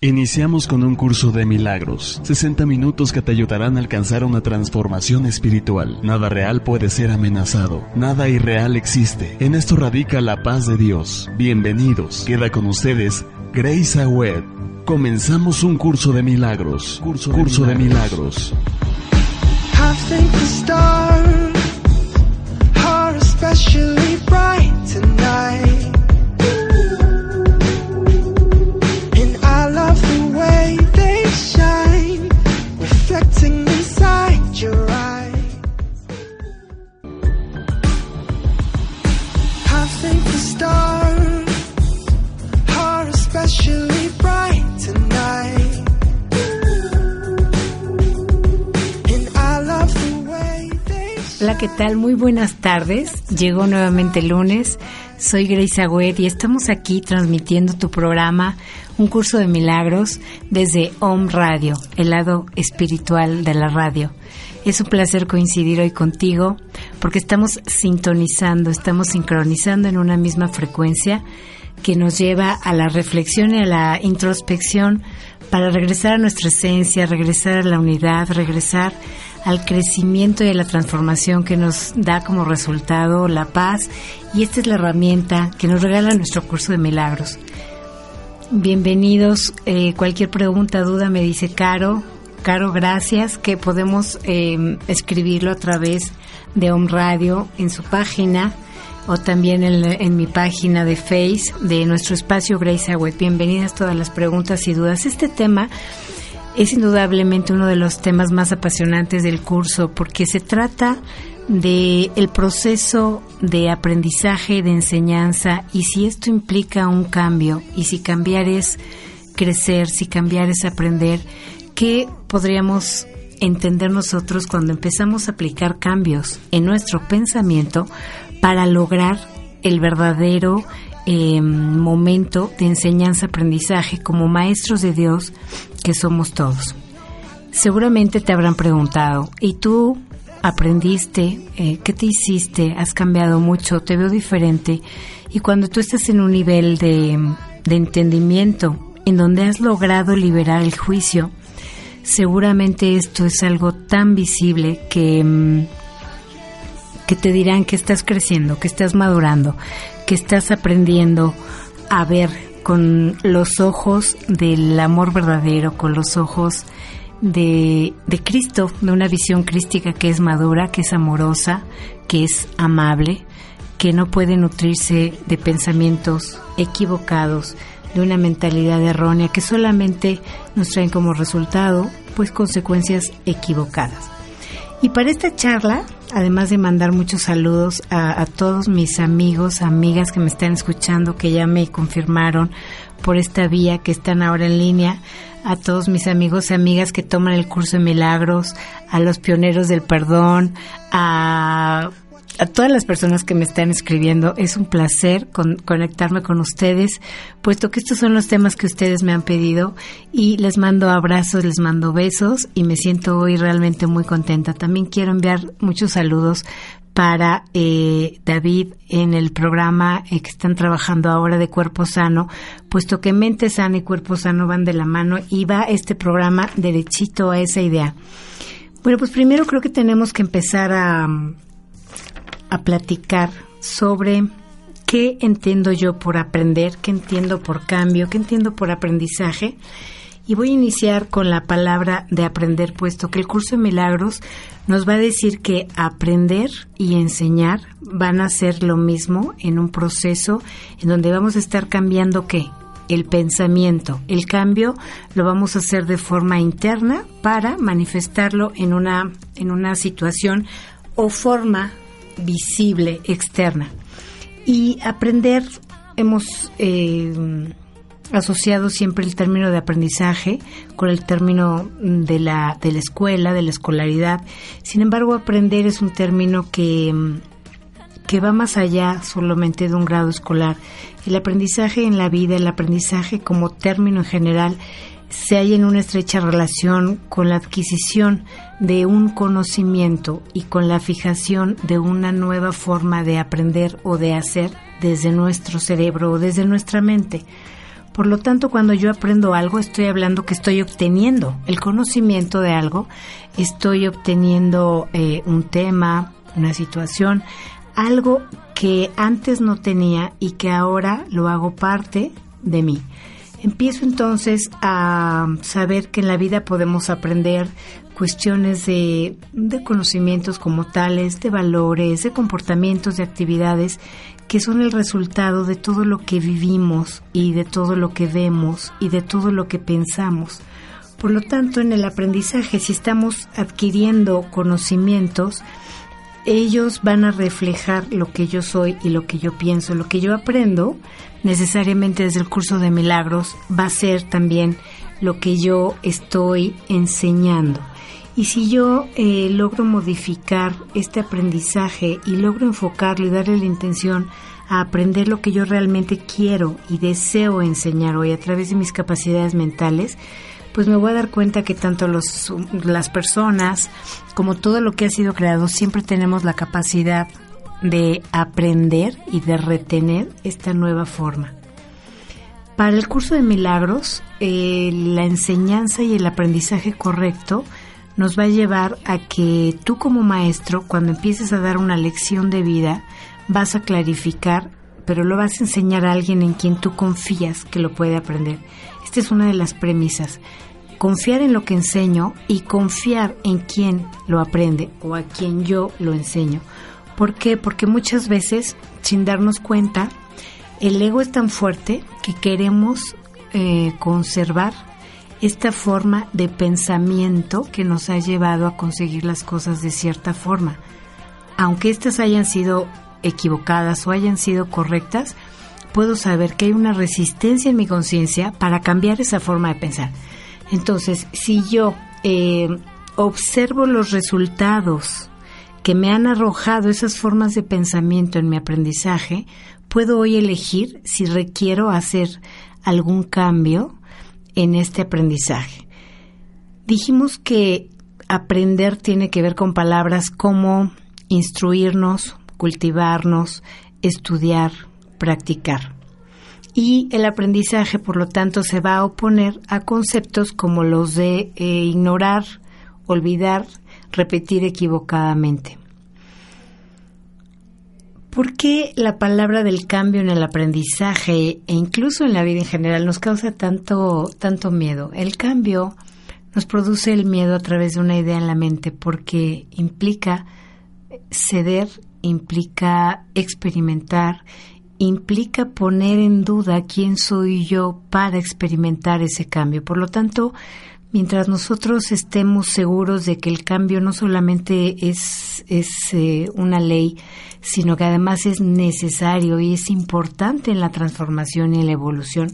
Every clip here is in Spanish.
Iniciamos con un curso de milagros, 60 minutos que te ayudarán a alcanzar una transformación espiritual. Nada real puede ser amenazado, nada irreal existe. En esto radica la paz de Dios. Bienvenidos. Queda con ustedes Grace Awed. Comenzamos un curso de milagros. Curso, curso de milagros. ¿Qué tal? Muy buenas tardes. Llegó nuevamente el lunes. Soy Grace Agüed y estamos aquí transmitiendo tu programa, un curso de milagros, desde Om Radio, el lado espiritual de la radio. Es un placer coincidir hoy contigo porque estamos sintonizando, estamos sincronizando en una misma frecuencia que nos lleva a la reflexión y a la introspección para regresar a nuestra esencia, regresar a la unidad, regresar al crecimiento y a la transformación que nos da como resultado la paz y esta es la herramienta que nos regala nuestro curso de milagros. Bienvenidos, eh, cualquier pregunta, duda me dice Caro, Caro, gracias, que podemos eh, escribirlo a través de Home Radio en su página o también en, mi página de Face de nuestro espacio Grace Web. Bienvenidas todas las preguntas y dudas. Este tema es indudablemente uno de los temas más apasionantes del curso porque se trata de el proceso de aprendizaje, de enseñanza y si esto implica un cambio y si cambiar es crecer, si cambiar es aprender, ¿qué podríamos entender nosotros cuando empezamos a aplicar cambios en nuestro pensamiento para lograr el verdadero eh, momento de enseñanza-aprendizaje como maestros de Dios que somos todos. Seguramente te habrán preguntado, ¿y tú aprendiste? Eh, ¿Qué te hiciste? ¿Has cambiado mucho? ¿Te veo diferente? Y cuando tú estás en un nivel de, de entendimiento en donde has logrado liberar el juicio, seguramente esto es algo tan visible que, mm, que te dirán que estás creciendo, que estás madurando, que estás aprendiendo a ver con los ojos del amor verdadero, con los ojos de, de, Cristo, de una visión crística que es madura, que es amorosa, que es amable, que no puede nutrirse de pensamientos equivocados, de una mentalidad errónea que solamente nos traen como resultado pues consecuencias equivocadas. Y para esta charla además de mandar muchos saludos a, todos mis amigos, amigas que me están escuchando, que ya me confirmaron por esta vía que están ahora en línea, a todos mis amigos y amigas que toman el curso de milagros, a los pioneros del perdón, a a todas las personas que me están escribiendo. Es un placer conectarme con ustedes, puesto que estos son los temas que ustedes me han pedido y les mando abrazos, les mando besos y me siento hoy realmente muy contenta. También quiero enviar muchos saludos para eh, David en el programa eh, que están trabajando ahora de Cuerpo Sano, puesto que mente sana y cuerpo sano van de la mano y va este programa derechito a esa idea. Bueno, pues primero creo que tenemos que empezar a, a platicar sobre qué entiendo yo por aprender, qué entiendo por cambio, qué entiendo por aprendizaje. Y voy a iniciar con la palabra de aprender, puesto que el curso de milagros nos va a decir que aprender y enseñar van a ser lo mismo en un proceso en donde vamos a estar cambiando qué? El pensamiento. El cambio lo vamos a hacer de forma interna para manifestarlo en una, en una situación o forma visible, externa. Y aprender, hemos eh, asociado siempre el término de aprendizaje con el término de la, de la escuela, de la escolaridad. Sin embargo, aprender es un término que, que va más allá solamente de un grado escolar. El aprendizaje en la vida, el aprendizaje como término en general, se halla en una estrecha relación con la adquisición de un conocimiento y con la fijación de una nueva forma de aprender o de hacer desde nuestro cerebro o desde nuestra mente. Por lo tanto, cuando yo aprendo algo, estoy hablando que estoy obteniendo el conocimiento de algo, estoy obteniendo eh, un tema, una situación, algo que antes no tenía y que ahora lo hago parte de mí. Empiezo entonces a saber que en la vida podemos aprender cuestiones de, conocimientos como tales, de valores, de comportamientos, de actividades que son el resultado de todo lo que vivimos y de todo lo que vemos y de todo lo que pensamos. Por lo tanto, en el aprendizaje, si estamos adquiriendo conocimientos, ellos van a reflejar lo que yo soy y lo que yo pienso. Lo que yo aprendo, necesariamente desde el curso de milagros, va a ser también lo que yo estoy enseñando. Y si yo eh, logro modificar este aprendizaje y logro enfocarlo y darle la intención a aprender lo que yo realmente quiero y deseo enseñar hoy a través de mis capacidades mentales, pues me voy a dar cuenta que tanto los, las personas como todo lo que ha sido creado siempre tenemos la capacidad de aprender y de retener esta nueva forma. Para el curso de milagros, eh, la enseñanza y el aprendizaje correcto nos va a llevar a que tú como maestro, cuando empieces a dar una lección de vida, vas a clarificar, pero lo vas a enseñar a alguien en quien tú confías que lo puede aprender. Esta es una de las premisas. Confiar en lo que enseño y confiar en quien lo aprende o a quien yo lo enseño. ¿Por qué? Porque muchas veces, sin darnos cuenta, el ego es tan fuerte que queremos eh, conservar esta forma de pensamiento que nos ha llevado a conseguir las cosas de cierta forma. Aunque éstas hayan sido equivocadas o hayan sido correctas, puedo saber que hay una resistencia en mi conciencia para cambiar esa forma de pensar. Entonces, si yo eh, observo los resultados que me han arrojado esas formas de pensamiento en mi aprendizaje, puedo hoy elegir si requiero hacer algún cambio en este aprendizaje. Dijimos que aprender tiene que ver con palabras como instruirnos, cultivarnos, estudiar, practicar. Y el aprendizaje, por lo tanto, se va a oponer a conceptos como los de eh, ignorar, olvidar, repetir equivocadamente. ¿Por qué la palabra del cambio en el aprendizaje e incluso en la vida en general nos causa tanto, tanto miedo? El cambio nos produce el miedo a través de una idea en la mente porque implica ceder, implica experimentar, implica poner en duda quién soy yo para experimentar ese cambio. Por lo tanto, mientras nosotros estemos seguros de que el cambio no solamente es, es eh, una ley, sino que además es necesario y es importante en la transformación y la evolución,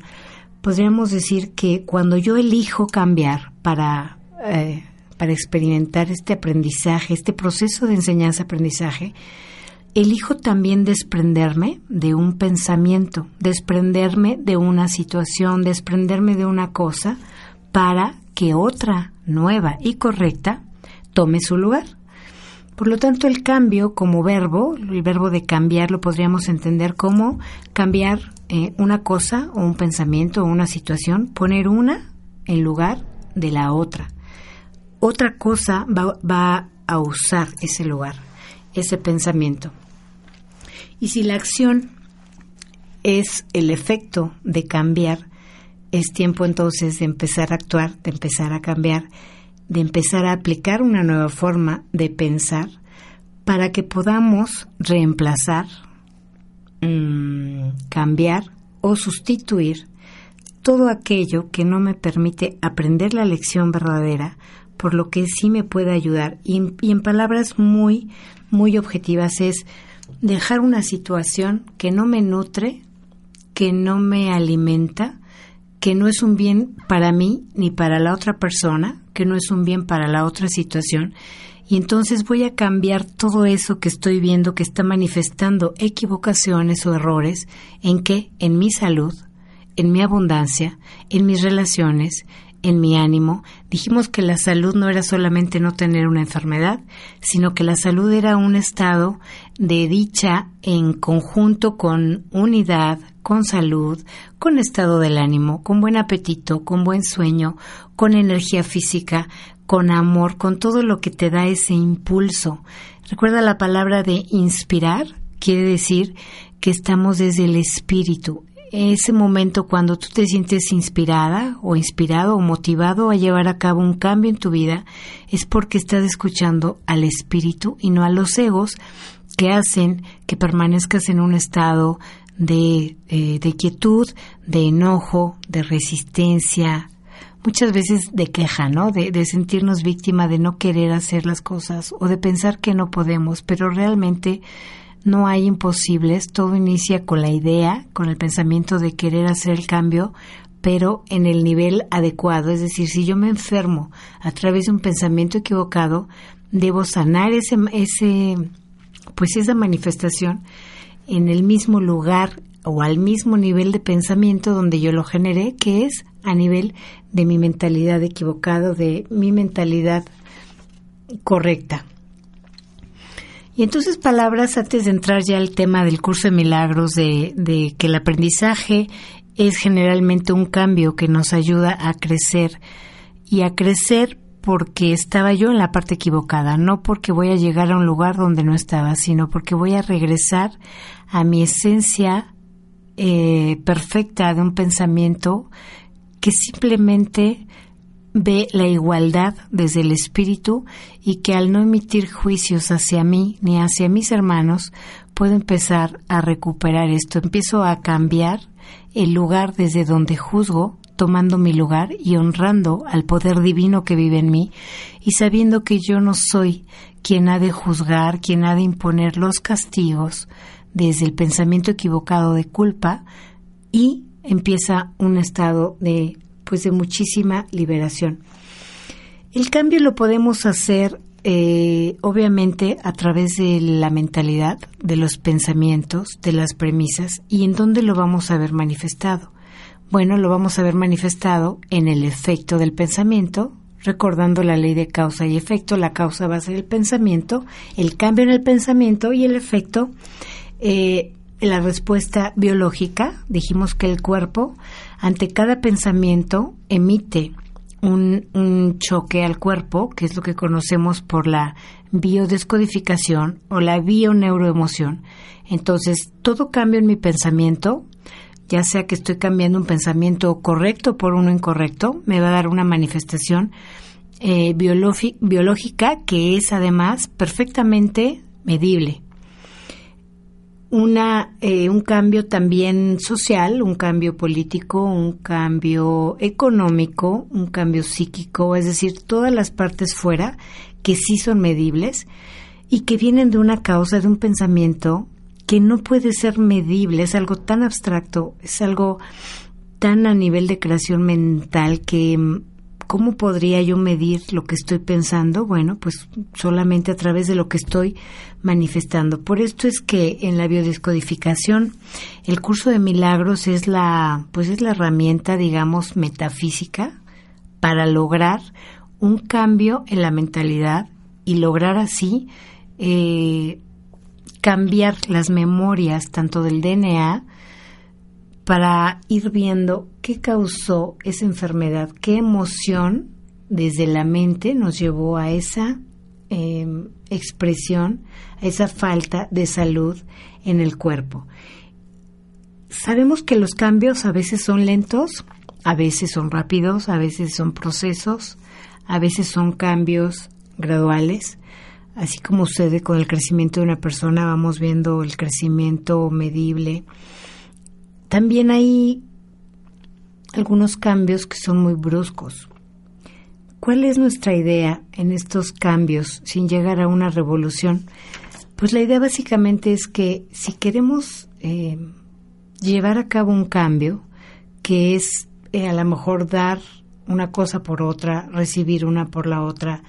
podríamos decir que cuando yo elijo cambiar para, eh, para experimentar este aprendizaje, este proceso de enseñanza-aprendizaje, elijo también desprenderme de un pensamiento, desprenderme de una situación, desprenderme de una cosa para que otra nueva y correcta tome su lugar. Por lo tanto, el cambio como verbo, el verbo de cambiar lo podríamos entender como cambiar eh, una cosa o un pensamiento o una situación, poner una en lugar de la otra. Otra cosa va, va a usar ese lugar, ese pensamiento. Y si la acción es el efecto de cambiar, es tiempo entonces de empezar a actuar, de empezar a cambiar de empezar a aplicar una nueva forma de pensar para que podamos reemplazar, mm, cambiar o sustituir todo aquello que no me permite aprender la lección verdadera, por lo que sí me puede ayudar. Y, y en palabras muy, muy objetivas es dejar una situación que no me nutre, que no me alimenta, que no es un bien para mí ni para la otra persona, que no es un bien para la otra situación, y entonces voy a cambiar todo eso que estoy viendo que está manifestando equivocaciones o errores en qué? En mi salud, en mi abundancia, en mis relaciones, en mi ánimo. Dijimos que la salud no era solamente no tener una enfermedad, sino que la salud era un estado de dicha en conjunto con unidad, con salud, con estado del ánimo, con buen apetito, con buen sueño, con energía física, con amor, con todo lo que te da ese impulso. Recuerda la palabra de inspirar, quiere decir que estamos desde el espíritu. Ese momento cuando tú te sientes inspirada o inspirado o motivado a llevar a cabo un cambio en tu vida es porque estás escuchando al espíritu y no a los egos que hacen que permanezcas en un estado de, eh, de quietud, de enojo, de resistencia, muchas veces de queja, ¿no? De, de, sentirnos víctima de no querer hacer las cosas o de pensar que no podemos, pero realmente no hay imposibles, todo inicia con la idea, con el pensamiento de querer hacer el cambio, pero en el nivel adecuado, es decir, si yo me enfermo a través de un pensamiento equivocado, debo sanar ese, ese pues esa manifestación en el mismo lugar o al mismo nivel de pensamiento donde yo lo generé, que es a nivel de mi mentalidad equivocada, de mi mentalidad correcta. Y entonces palabras antes de entrar ya al tema del curso de milagros, de, de que el aprendizaje es generalmente un cambio que nos ayuda a crecer y a crecer porque estaba yo en la parte equivocada, no porque voy a llegar a un lugar donde no estaba, sino porque voy a regresar a mi esencia eh, perfecta de un pensamiento que simplemente ve la igualdad desde el espíritu y que al no emitir juicios hacia mí ni hacia mis hermanos, puedo empezar a recuperar esto. Empiezo a cambiar el lugar desde donde juzgo tomando mi lugar y honrando al poder divino que vive en mí y sabiendo que yo no soy quien ha de juzgar, quien ha de imponer los castigos desde el pensamiento equivocado de culpa y empieza un estado de pues de muchísima liberación. El cambio lo podemos hacer eh, obviamente a través de la mentalidad, de los pensamientos, de las premisas y en dónde lo vamos a ver manifestado. Bueno, lo vamos a ver manifestado en el efecto del pensamiento, recordando la ley de causa y efecto. La causa va a ser el pensamiento, el cambio en el pensamiento y el efecto, eh, la respuesta biológica. Dijimos que el cuerpo, ante cada pensamiento, emite un, un, choque al cuerpo, que es lo que conocemos por la biodescodificación o la bioneuroemoción. Entonces, todo cambio en mi pensamiento ya sea que estoy cambiando un pensamiento correcto por uno incorrecto, me va a dar una manifestación eh, biológica que es además perfectamente medible. Una, eh, un cambio también social, un cambio político, un cambio económico, un cambio psíquico, es decir, todas las partes fuera que sí son medibles y que vienen de una causa, de un pensamiento que no puede ser medible, es algo tan abstracto, es algo tan a nivel de creación mental que mm, ¿cómo podría yo medir lo que estoy pensando? Bueno, pues solamente a través de lo que estoy manifestando. Por esto es que en la biodescodificación el curso de milagros es la pues es la herramienta, digamos, metafísica para lograr un cambio en la mentalidad y lograr así eh, cambiar las memorias tanto del DNA para ir viendo qué causó esa enfermedad, qué emoción desde la mente nos llevó a esa em, expresión, a esa falta de salud en el cuerpo. Sabemos que los cambios a veces son lentos, a veces son rápidos, a veces son procesos, a veces son cambios graduales, así como sucede con el crecimiento de una persona, vamos viendo el crecimiento medible. También hay algunos cambios que son muy bruscos. ¿Cuál es nuestra idea en estos cambios sin llegar a una revolución? Pues la idea básicamente es que si queremos eh, llevar a cabo un cambio, que es eh, a lo mejor dar una cosa por otra, recibir una por la otra,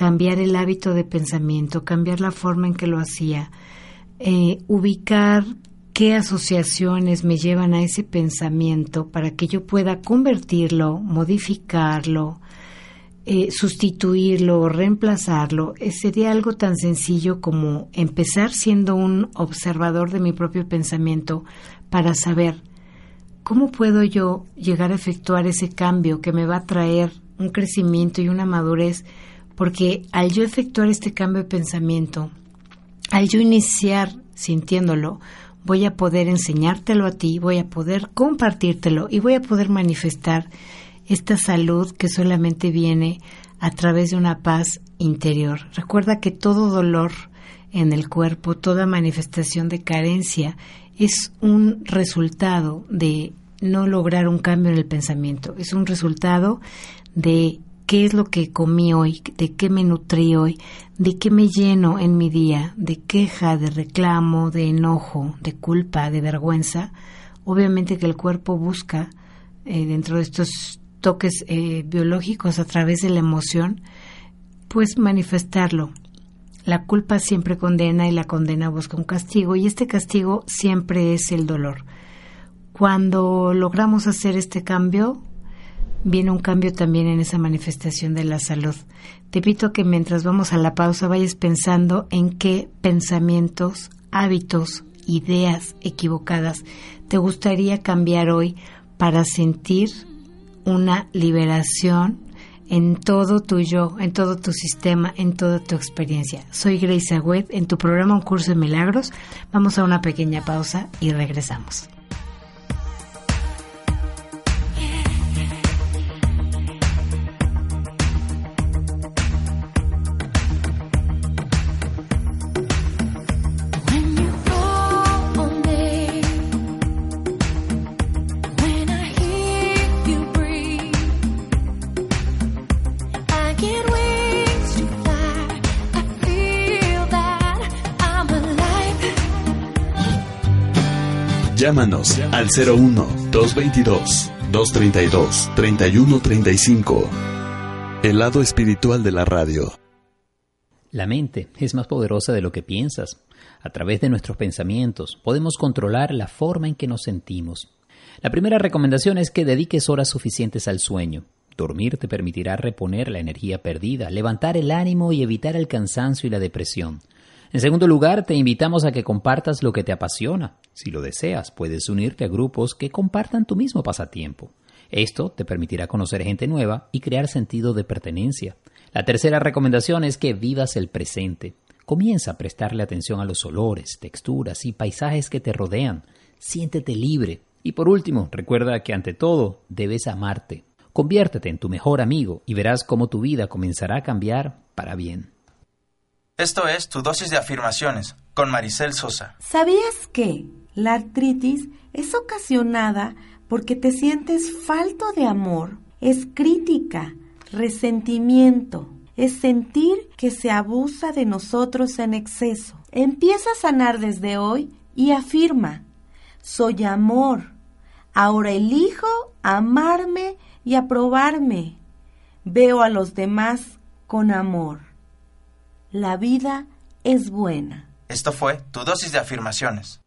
cambiar el hábito de pensamiento, cambiar la forma en que lo hacía, eh, ubicar qué asociaciones me llevan a ese pensamiento para que yo pueda convertirlo, modificarlo, eh, sustituirlo, reemplazarlo. Eh, sería algo tan sencillo como empezar siendo un observador de mi propio pensamiento para saber ¿cómo puedo yo llegar a efectuar ese cambio que me va a traer un crecimiento y una madurez? Porque al yo efectuar este cambio de pensamiento, al yo iniciar sintiéndolo, voy a poder enseñártelo a ti, voy a poder compartírtelo y voy a poder manifestar esta salud que solamente viene a través de una paz interior. Recuerda que todo dolor en el cuerpo, toda manifestación de carencia es un resultado de no lograr un cambio en el pensamiento, es un resultado de qué es lo que comí hoy, de qué me nutrí hoy, de qué me lleno en mi día, de queja, de reclamo, de enojo, de culpa, de vergüenza. Obviamente que el cuerpo busca eh, dentro de estos toques eh, biológicos a través de la emoción, pues manifestarlo. La culpa siempre condena y la condena busca un castigo y este castigo siempre es el dolor. Cuando logramos hacer este cambio, viene un cambio también en esa manifestación de la salud. Te pido que mientras vamos a la pausa vayas pensando en qué pensamientos, hábitos, ideas equivocadas te gustaría cambiar hoy para sentir una liberación en todo tu yo, en todo tu sistema, en toda tu experiencia. Soy Grace Agüed, en tu programa Un Curso de Milagros. Vamos a una pequeña pausa y regresamos. Llámanos al 01-222-232-3135. El lado espiritual de la radio. La mente es más poderosa de lo que piensas. A través de nuestros pensamientos podemos controlar la forma en que nos sentimos. La primera recomendación es que dediques horas suficientes al sueño. Dormir te permitirá reponer la energía perdida, levantar el ánimo y evitar el cansancio y la depresión. En segundo lugar, te invitamos a que compartas lo que te apasiona. Si lo deseas, puedes unirte a grupos que compartan tu mismo pasatiempo. Esto te permitirá conocer gente nueva y crear sentido de pertenencia. La tercera recomendación es que vivas el presente. Comienza a prestarle atención a los olores, texturas y paisajes que te rodean. Siéntete libre. Y por último, recuerda que ante todo debes amarte. Conviértete en tu mejor amigo y verás cómo tu vida comenzará a cambiar para bien. Esto es Tu dosis de afirmaciones con Maricel Sosa. ¿Sabías que la artritis es ocasionada porque te sientes falto de amor? Es crítica, resentimiento, es sentir que se abusa de nosotros en exceso. Empieza a sanar desde hoy y afirma, soy amor. Ahora elijo amarme y aprobarme. Veo a los demás con amor la vida es buena. Esto fue tu dosis de afirmaciones.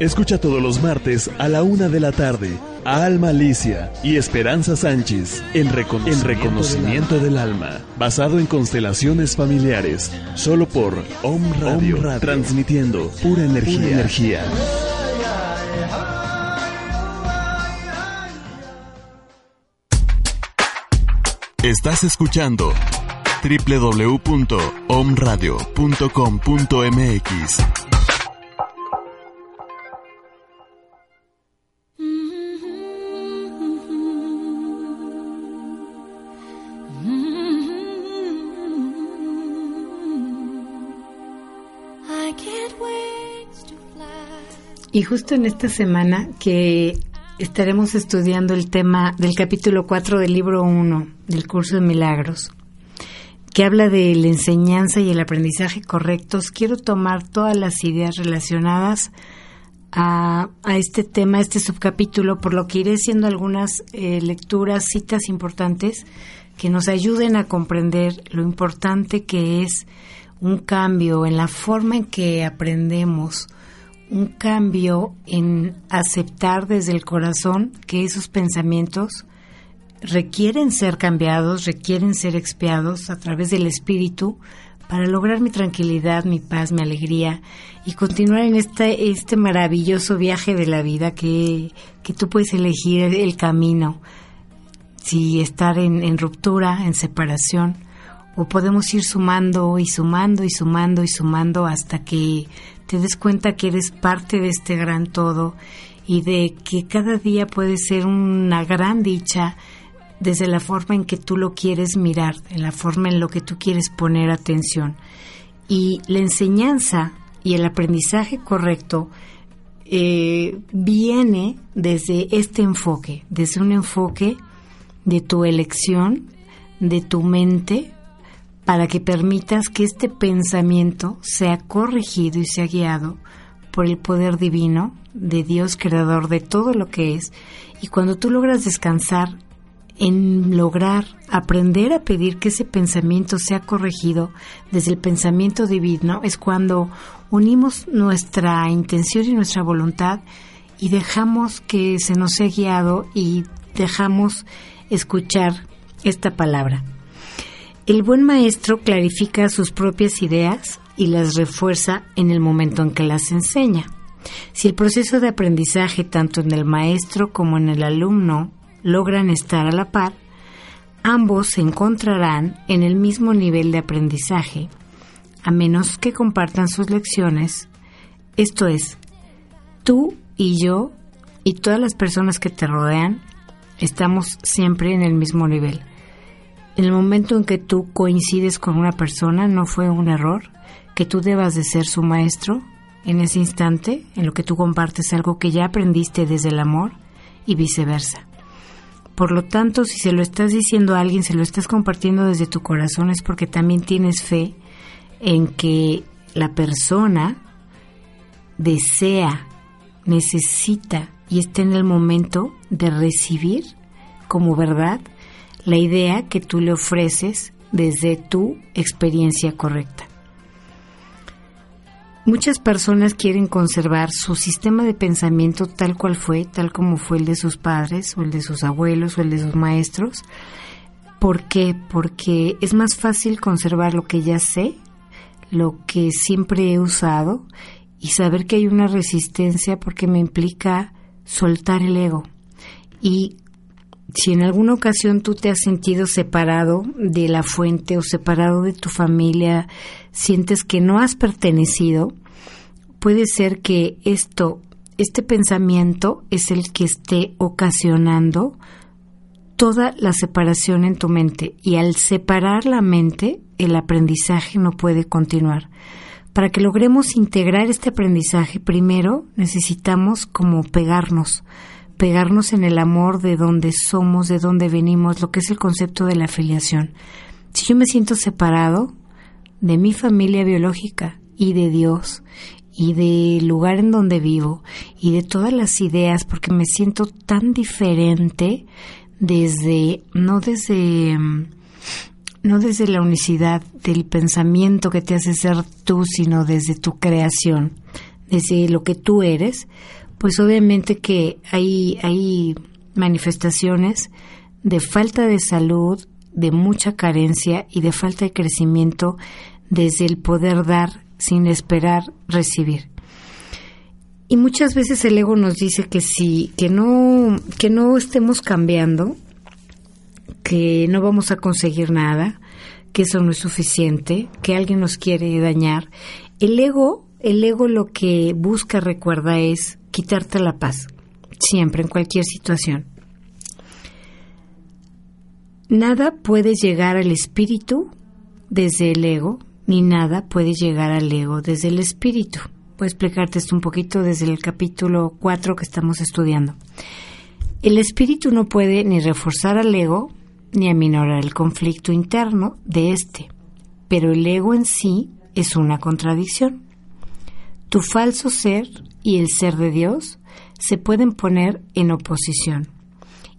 Escucha todos los martes a la una de la tarde a Alma Alicia y Esperanza Sánchez en reconocimiento, reconocimiento del, alma. basado en constelaciones familiares, solo por Om Radio, transmitiendo pura energía. Pura energía. Estás escuchando www.omradio.com.mx. Y justo en esta semana que estaremos estudiando el tema del capítulo 4 del libro 1 del curso de milagros, que habla de la enseñanza y el aprendizaje correctos, quiero tomar todas las ideas relacionadas a, este tema, a este subcapítulo, por lo que iré haciendo algunas eh, lecturas, citas importantes que nos ayuden a comprender lo importante que es un cambio en la forma en que aprendemos, un cambio en aceptar desde el corazón que esos pensamientos requieren ser cambiados, requieren ser expiados a través del espíritu para lograr mi tranquilidad, mi paz, mi alegría y continuar en este, este maravilloso viaje de la vida que, que tú puedes elegir el, camino, si estar en, en ruptura, en separación, o podemos ir sumando y sumando y sumando y sumando hasta que te des cuenta que eres parte de este gran todo y de que cada día puede ser una gran dicha desde la forma en que tú lo quieres mirar, en la forma en lo que tú quieres poner atención. Y la enseñanza y el aprendizaje correcto eh, viene desde este enfoque, desde un enfoque de tu elección, de tu mente, para que permitas que este pensamiento sea corregido y sea guiado por el poder divino de Dios creador de todo lo que es. Y cuando tú logras descansar en lograr aprender a pedir que ese pensamiento sea corregido desde el pensamiento divino es cuando unimos nuestra intención y nuestra voluntad y dejamos que se nos sea guiado y dejamos escuchar esta palabra. El buen maestro clarifica sus propias ideas y las refuerza en el momento en que las enseña. Si el proceso de aprendizaje tanto en el maestro como en el alumno logran estar a la par, ambos se encontrarán en el mismo nivel de aprendizaje, a menos que compartan sus lecciones, esto es, tú y yo y todas las personas que te rodean estamos siempre en el mismo nivel. En el momento en que tú coincides con una persona no fue un error, que tú debas de ser su maestro en ese instante, en lo que tú compartes algo que ya aprendiste desde el amor y viceversa. Por lo tanto, si se lo estás diciendo a alguien, se lo estás compartiendo desde tu corazón, es porque también tienes fe en que la persona desea, necesita y está en el momento de recibir como verdad la idea que tú le ofreces desde tu experiencia correcta. Muchas personas quieren conservar su sistema de pensamiento tal cual fue, tal como fue el de sus padres o el de sus abuelos o el de sus maestros. ¿Por qué? Porque es más fácil conservar lo que ya sé, lo que siempre he usado y saber que hay una resistencia porque me implica soltar el ego. Y si en alguna ocasión tú te has sentido separado de la fuente o separado de tu familia, sientes que no has pertenecido, puede ser que esto, este pensamiento es el que esté ocasionando toda la separación en tu mente y al separar la mente el aprendizaje no puede continuar. Para que logremos integrar este aprendizaje, primero necesitamos como pegarnos, pegarnos en el amor de donde somos, de donde venimos, lo que es el concepto de la afiliación. Si yo me siento separado, de mi familia biológica y de Dios y del lugar en donde vivo y de todas las ideas porque me siento tan diferente desde no desde no desde la unicidad del pensamiento que te hace ser tú sino desde tu creación desde lo que tú eres pues obviamente que hay hay manifestaciones de falta de salud de mucha carencia y de falta de crecimiento desde el poder dar sin esperar recibir. Y muchas veces el ego nos dice que si que no que no estemos cambiando, que no vamos a conseguir nada, que eso no es suficiente, que alguien nos quiere dañar. El ego, el ego lo que busca, recuerda, es quitarte la paz, siempre, en cualquier situación. Nada puede llegar al espíritu desde el ego, ni nada puede llegar al ego desde el espíritu. Voy a explicarte esto un poquito desde el capítulo 4 que estamos estudiando. El espíritu no puede ni reforzar al ego ni aminorar el conflicto interno de éste, pero el ego en sí es una contradicción. Tu falso ser y el ser de Dios se pueden poner en oposición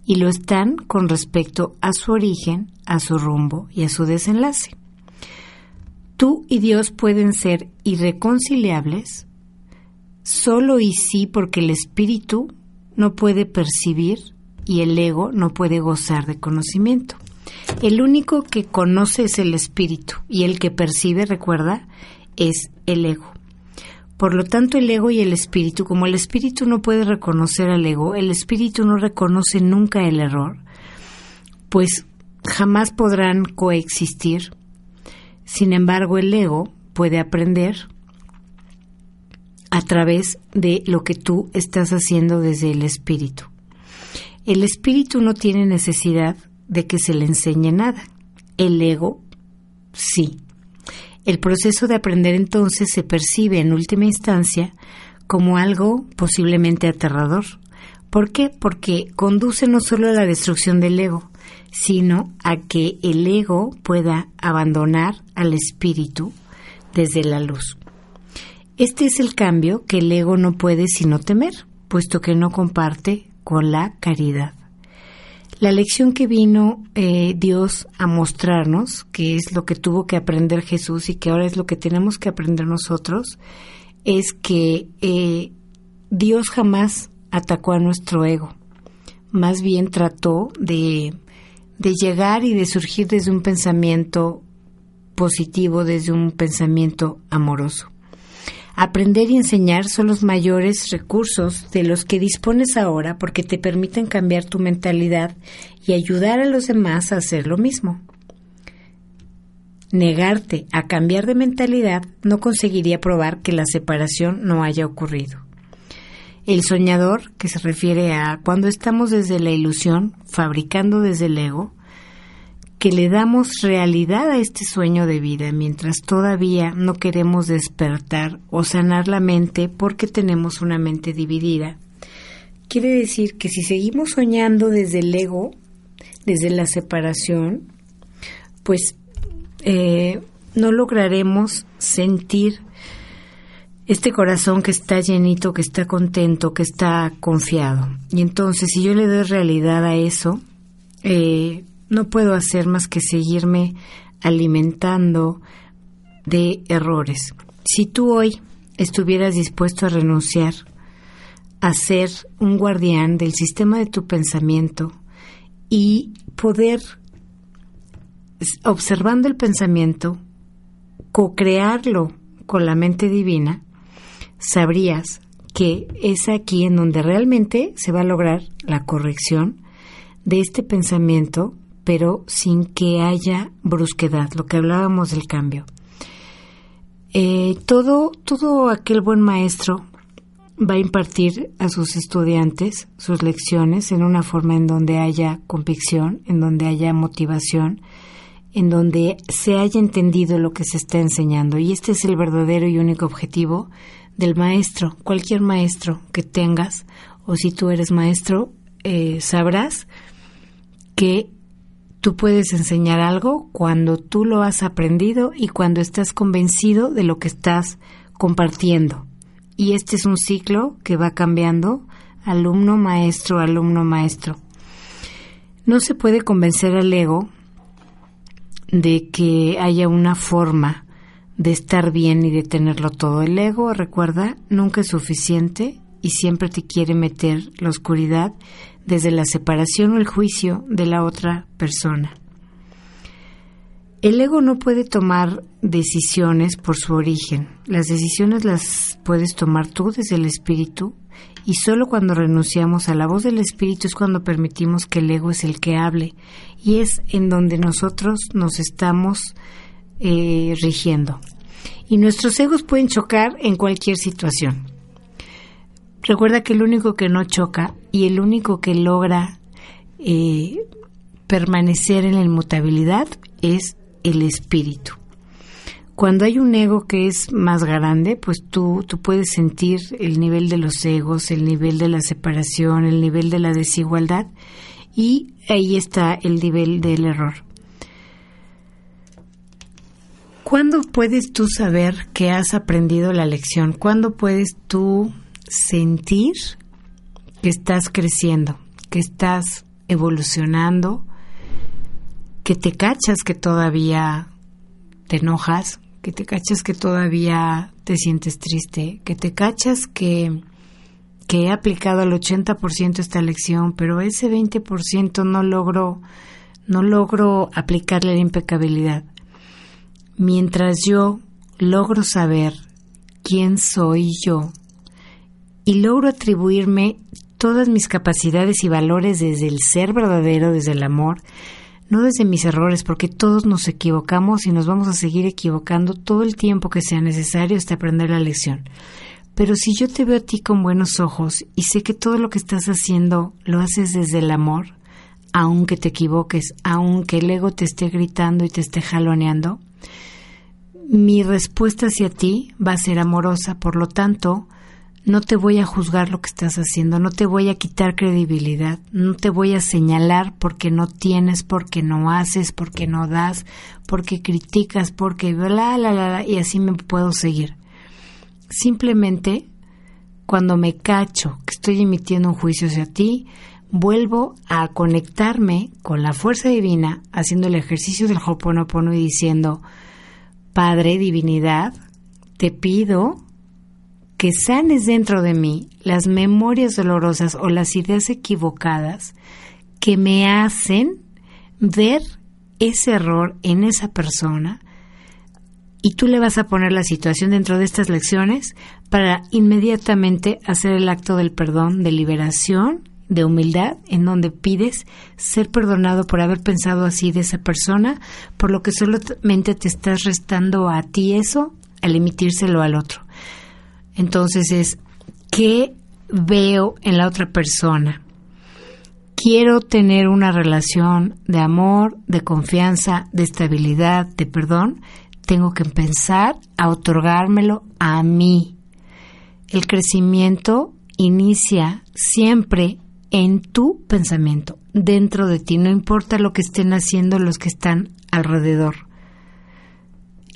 y lo están con respecto a su origen, a su rumbo y a su desenlace. Tú y Dios pueden ser irreconciliables solo y sí porque el espíritu no puede percibir y el ego no puede gozar de conocimiento. El único que conoce es el espíritu y el que percibe, recuerda, es el ego. Por lo tanto, el ego y el espíritu, como el espíritu no puede reconocer al ego, el espíritu no reconoce nunca el error, pues jamás podrán coexistir. Sin embargo, el ego puede aprender a través de lo que tú estás haciendo desde el espíritu. El espíritu no tiene necesidad de que se le enseñe nada. El ego sí. El proceso de aprender entonces se percibe en última instancia como algo posiblemente aterrador. ¿Por qué? Porque conduce no solo a la destrucción del ego, sino a que el ego pueda abandonar al espíritu desde la luz. Este es el cambio que el ego no puede sino temer, puesto que no comparte con la caridad. La lección que vino eh, Dios a mostrarnos, que es lo que tuvo que aprender Jesús y que ahora es lo que tenemos que aprender nosotros, es que eh, Dios jamás atacó a nuestro ego, más bien trató de, de llegar y de surgir desde un pensamiento positivo, desde un pensamiento amoroso. Aprender y enseñar son los mayores recursos de los que dispones ahora porque te permiten cambiar tu mentalidad y ayudar a los demás a hacer lo mismo. Negarte a cambiar de mentalidad no conseguiría probar que la separación no haya ocurrido. El soñador, que se refiere a cuando estamos desde la ilusión, fabricando desde el ego, que le damos realidad a este sueño de vida mientras todavía no queremos despertar o sanar la mente porque tenemos una mente dividida. Quiere decir que si seguimos soñando desde el ego, desde la separación, pues eh, no lograremos sentir este corazón que está llenito, que está contento, que está confiado. Y entonces, si yo le doy realidad a eso, eh, no puedo hacer más que seguirme alimentando de errores. Si tú hoy estuvieras dispuesto a renunciar a ser un guardián del sistema de tu pensamiento y poder, observando el pensamiento, co-crearlo con la mente divina, sabrías que es aquí en donde realmente se va a lograr la corrección de este pensamiento pero sin que haya brusquedad, lo que hablábamos del cambio. Eh, todo, todo aquel buen maestro va a impartir a sus estudiantes sus lecciones en una forma en donde haya convicción, en donde haya motivación, en donde se haya entendido lo que se está enseñando. Y este es el verdadero y único objetivo del maestro. Cualquier maestro que tengas, o si tú eres maestro, eh, sabrás que Tú puedes enseñar algo cuando tú lo has aprendido y cuando estás convencido de lo que estás compartiendo. Y este es un ciclo que va cambiando alumno, maestro, alumno, maestro. No se puede convencer al ego de que haya una forma de estar bien y de tenerlo todo. El ego, recuerda, nunca es suficiente y siempre te quiere meter la oscuridad desde la separación o el juicio de la otra persona. El ego no puede tomar decisiones por su origen. Las decisiones las puedes tomar tú desde el espíritu y solo cuando renunciamos a la voz del espíritu es cuando permitimos que el ego es el que hable y es en donde nosotros nos estamos eh, rigiendo. Y nuestros egos pueden chocar en cualquier situación. Recuerda que el único que no choca y el único que logra eh, permanecer en la inmutabilidad es el espíritu. Cuando hay un ego que es más grande, pues tú, tú puedes sentir el nivel de los egos, el nivel de la separación, el nivel de la desigualdad y ahí está el nivel del error. ¿Cuándo puedes tú saber que has aprendido la lección? ¿Cuándo puedes tú sentir que estás creciendo, que estás evolucionando, que te cachas que todavía te enojas, que te cachas que todavía te sientes triste, que te cachas que, que he aplicado al 80% esta lección, pero ese 20% no logro, no logro aplicarle la impecabilidad. Mientras yo logro saber quién soy yo y logro atribuirme todas mis capacidades y valores desde el ser verdadero, desde el amor, no desde mis errores, porque todos nos equivocamos y nos vamos a seguir equivocando todo el tiempo que sea necesario hasta aprender la lección. Pero si yo te veo a ti con buenos ojos y sé que todo lo que estás haciendo lo haces desde el amor, aunque te equivoques, aunque el ego te esté gritando y te esté jaloneando, mi respuesta hacia ti va a ser amorosa, por lo tanto, no te voy a juzgar lo que estás haciendo, no te voy a quitar credibilidad, no te voy a señalar porque no tienes, porque no haces, porque no das, porque criticas, porque bla, bla, bla, y así me puedo seguir. Simplemente, cuando me cacho que estoy emitiendo un juicio hacia ti, vuelvo a conectarme con la fuerza divina, haciendo el ejercicio del Hoponopono y diciendo, Padre, divinidad, te pido que sanes dentro de mí las memorias dolorosas o las ideas equivocadas que me hacen ver ese error en esa persona y tú le vas a poner la situación dentro de estas lecciones para inmediatamente hacer el acto del perdón, de liberación, de humildad, en donde pides ser perdonado por haber pensado así de esa persona, por lo que solamente te estás restando a ti eso al emitírselo al otro. Entonces es, ¿qué veo en la otra persona? Quiero tener una relación de amor, de confianza, de estabilidad, de perdón. Tengo que empezar a otorgármelo a mí. El crecimiento inicia siempre en tu pensamiento, dentro de ti, no importa lo que estén haciendo los que están alrededor.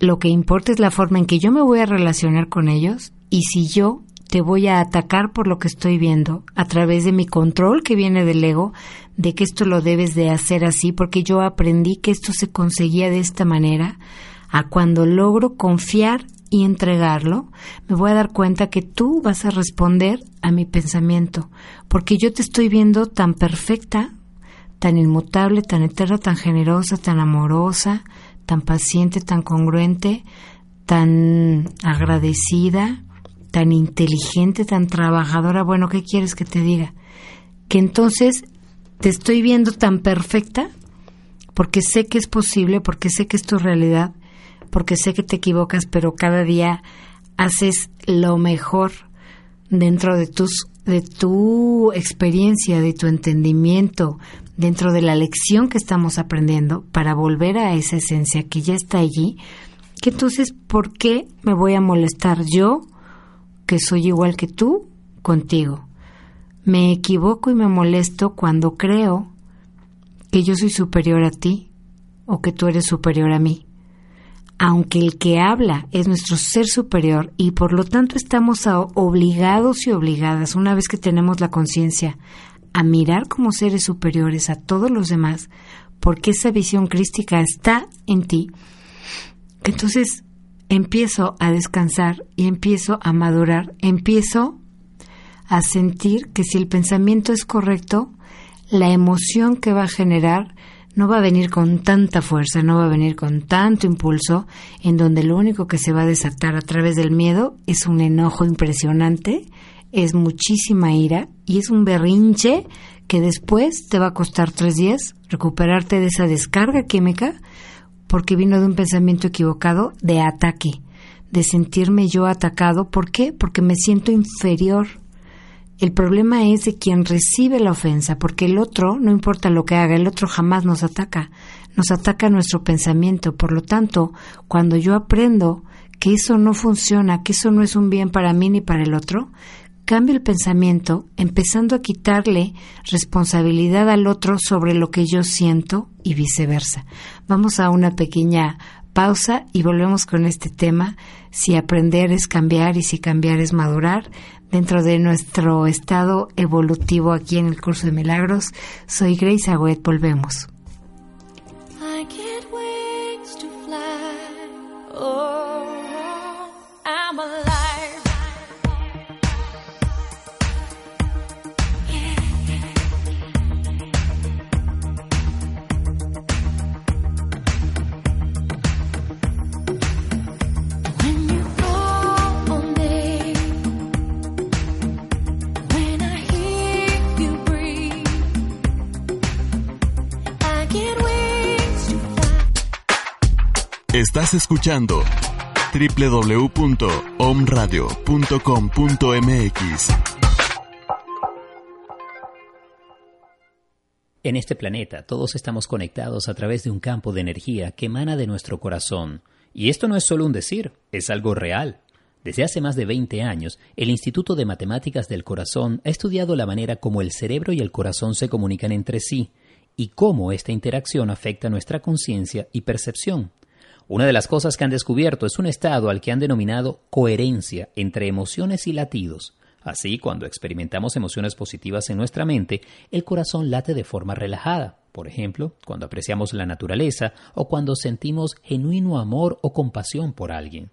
Lo que importa es la forma en que yo me voy a relacionar con ellos y si yo te voy a atacar por lo que estoy viendo a través de mi control que viene del ego, de que esto lo debes de hacer así porque yo aprendí que esto se conseguía de esta manera, a cuando logro confiar y entregarlo, me voy a dar cuenta que tú vas a responder a mi pensamiento, porque yo te estoy viendo tan perfecta, tan inmutable, tan eterna, tan generosa, tan amorosa, tan paciente, tan congruente, tan agradecida, tan inteligente, tan trabajadora, bueno, ¿qué quieres que te diga? Que entonces te estoy viendo tan perfecta porque sé que es posible, porque sé que es tu realidad, porque sé que te equivocas, pero cada día haces lo mejor dentro de tus de tu experiencia, de tu entendimiento, dentro de la lección que estamos aprendiendo para volver a esa esencia que ya está allí, que entonces, ¿por qué me voy a molestar yo que soy igual que tú contigo. Me equivoco y me molesto cuando creo que yo soy superior a ti o que tú eres superior a mí. Aunque el que habla es nuestro ser superior y por lo tanto estamos obligados y obligadas, una vez que tenemos la conciencia, a mirar como seres superiores a todos los demás, porque esa visión crística está en ti, entonces empiezo a descansar y empiezo a madurar, empiezo a sentir que si el pensamiento es correcto, la emoción que va a generar no va a venir con tanta fuerza, no va a venir con tanto impulso, en donde lo único que se va a desatar a través del miedo es un enojo impresionante, es muchísima ira y es un berrinche que después te va a costar tres días recuperarte de esa descarga química porque vino de un pensamiento equivocado de ataque, de sentirme yo atacado. ¿Por qué? Porque me siento inferior. El problema es de quien recibe la ofensa, porque el otro, no importa lo que haga, el otro jamás nos ataca, nos ataca nuestro pensamiento. Por lo tanto, cuando yo aprendo que eso no funciona, que eso no es un bien para mí ni para el otro, cambio el pensamiento, empezando a quitarle responsabilidad al otro sobre lo que yo siento y viceversa. Vamos a una pequeña pausa y volvemos con este tema, si aprender es cambiar y si cambiar es madurar, dentro de nuestro estado evolutivo aquí en el curso de milagros. Soy Grace Agüet, volvemos. Estás escuchando www.omradio.com.mx. En este planeta todos estamos conectados a través de un campo de energía que emana de nuestro corazón. Y esto no es solo un decir, es algo real. Desde hace más de 20 años, el Instituto de Matemáticas del Corazón ha estudiado la manera como el cerebro y el corazón se comunican entre sí y cómo esta interacción afecta nuestra conciencia y percepción. Una de las cosas que han descubierto es un estado al que han denominado coherencia entre emociones y latidos. Así, cuando experimentamos emociones positivas en nuestra mente, el corazón late de forma relajada. Por ejemplo, cuando apreciamos la naturaleza o cuando sentimos genuino amor o compasión por alguien.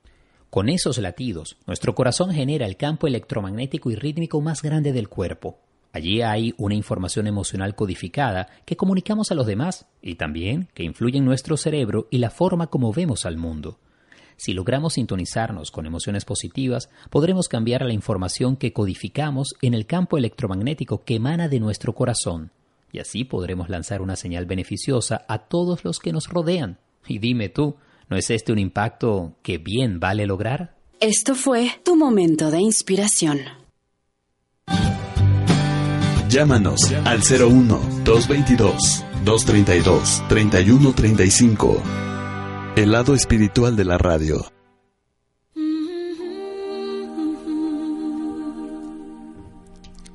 Con esos latidos, nuestro corazón genera el campo electromagnético y rítmico más grande del cuerpo, Allí hay una información emocional codificada que comunicamos a los demás y también que influye en nuestro cerebro y la forma como vemos al mundo. Si logramos sintonizarnos con emociones positivas, podremos cambiar la información que codificamos en el campo electromagnético que emana de nuestro corazón, y así podremos lanzar una señal beneficiosa a todos los que nos rodean. Y dime tú, ¿no es este un impacto que bien vale lograr? Esto fue tu momento de inspiración. Llámanos al 01-222-232-3135. El lado espiritual de la radio.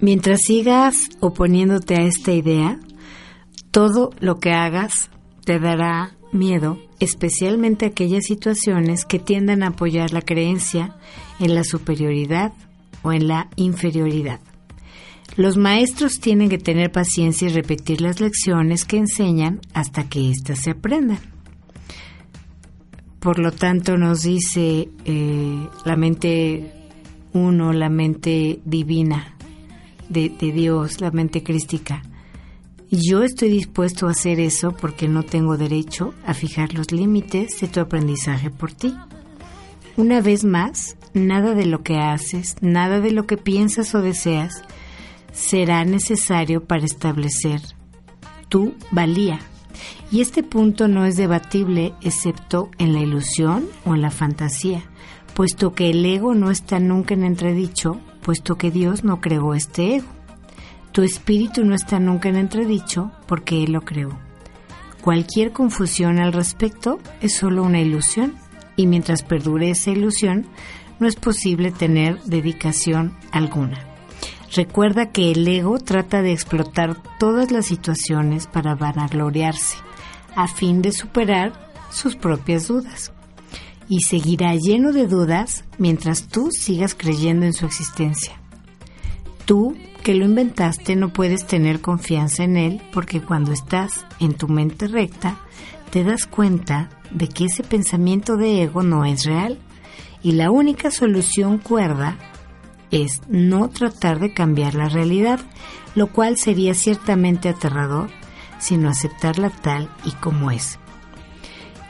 Mientras sigas oponiéndote a esta idea, todo lo que hagas te dará miedo, especialmente aquellas situaciones que tiendan a apoyar la creencia en la superioridad o en la inferioridad. Los maestros tienen que tener paciencia y repetir las lecciones que enseñan hasta que éstas se aprendan. Por lo tanto, nos dice eh, la mente uno, la mente divina de, de Dios, la mente crística. Yo estoy dispuesto a hacer eso porque no tengo derecho a fijar los límites de tu aprendizaje por ti. Una vez más, nada de lo que haces, nada de lo que piensas o deseas será necesario para establecer tu valía. Y este punto no es debatible excepto en la ilusión o en la fantasía, puesto que el ego no está nunca en entredicho, puesto que Dios no creó este ego. Tu espíritu no está nunca en entredicho porque Él lo creó. Cualquier confusión al respecto es solo una ilusión y mientras perdure esa ilusión no es posible tener dedicación alguna. Recuerda que el ego trata de explotar todas las situaciones para vanagloriarse, a fin de superar sus propias dudas. Y seguirá lleno de dudas mientras tú sigas creyendo en su existencia. Tú, que lo inventaste, no puedes tener confianza en él porque cuando estás en tu mente recta, te das cuenta de que ese pensamiento de ego no es real y la única solución cuerda es no tratar de cambiar la realidad, lo cual sería ciertamente aterrador, sino aceptarla tal y como es.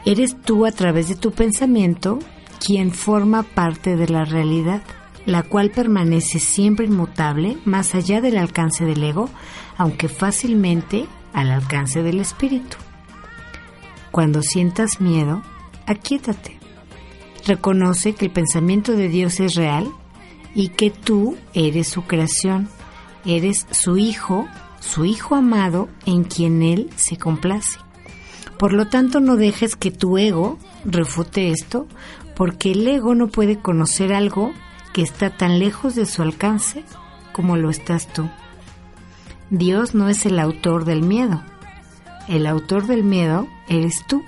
Eres tú a través de tu pensamiento quien forma parte de la realidad, la cual permanece siempre inmutable más allá del alcance del ego, aunque fácilmente al alcance del espíritu. Cuando sientas miedo, aquíétate. Reconoce que el pensamiento de Dios es real y que tú eres su creación, eres su hijo, su hijo amado en quien Él se complace. Por lo tanto, no dejes que tu ego refute esto, porque el ego no puede conocer algo que está tan lejos de su alcance como lo estás tú. Dios no es el autor del miedo. El autor del miedo eres tú,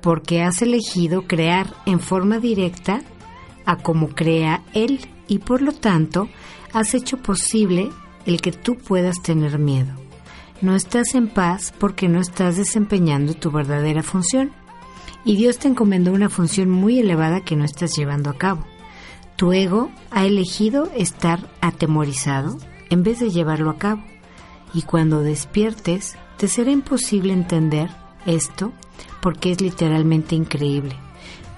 porque has elegido crear en forma directa a como crea Él y por lo tanto has hecho posible el que tú puedas tener miedo. No estás en paz porque no estás desempeñando tu verdadera función y Dios te encomendó una función muy elevada que no estás llevando a cabo. Tu ego ha elegido estar atemorizado en vez de llevarlo a cabo y cuando despiertes te será imposible entender esto porque es literalmente increíble.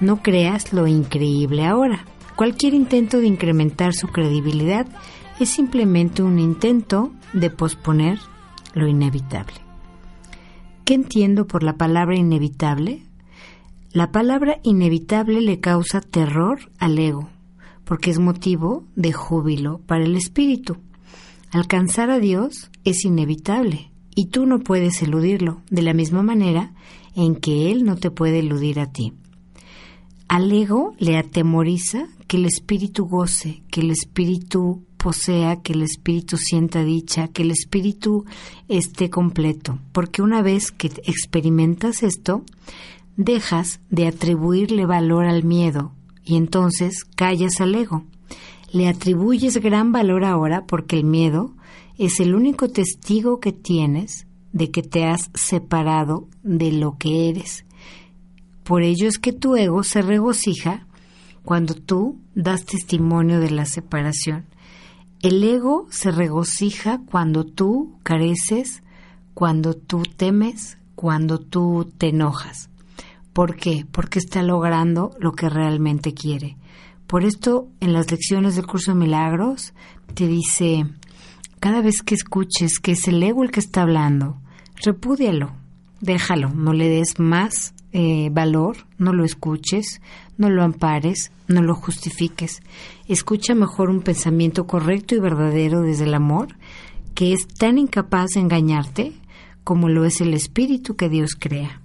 No creas lo increíble ahora. Cualquier intento de incrementar su credibilidad es simplemente un intento de posponer lo inevitable. ¿Qué entiendo por la palabra inevitable? La palabra inevitable le causa terror al ego, porque es motivo de júbilo para el espíritu. Alcanzar a Dios es inevitable y tú no puedes eludirlo, de la misma manera en que Él no te puede eludir a ti. Al ego le atemoriza que el espíritu goce, que el espíritu posea, que el espíritu sienta dicha, que el espíritu esté completo, porque una vez que experimentas esto, dejas de atribuirle valor al miedo y entonces callas al ego. Le atribuyes gran valor ahora porque el miedo es el único testigo que tienes de que te has separado de lo que eres. Por ello es que tu ego se regocija cuando tú das testimonio de la separación. El ego se regocija cuando tú careces, cuando tú temes, cuando tú te enojas. ¿Por qué? Porque está logrando lo que realmente quiere. Por esto, en las lecciones del curso de milagros, te dice, cada vez que escuches que es el ego el que está hablando, repúdialo, déjalo, no le des más eh, valor, no lo escuches, no lo ampares, no lo justifiques. Escucha mejor un pensamiento correcto y verdadero desde el amor, que es tan incapaz de engañarte como lo es el espíritu que Dios crea.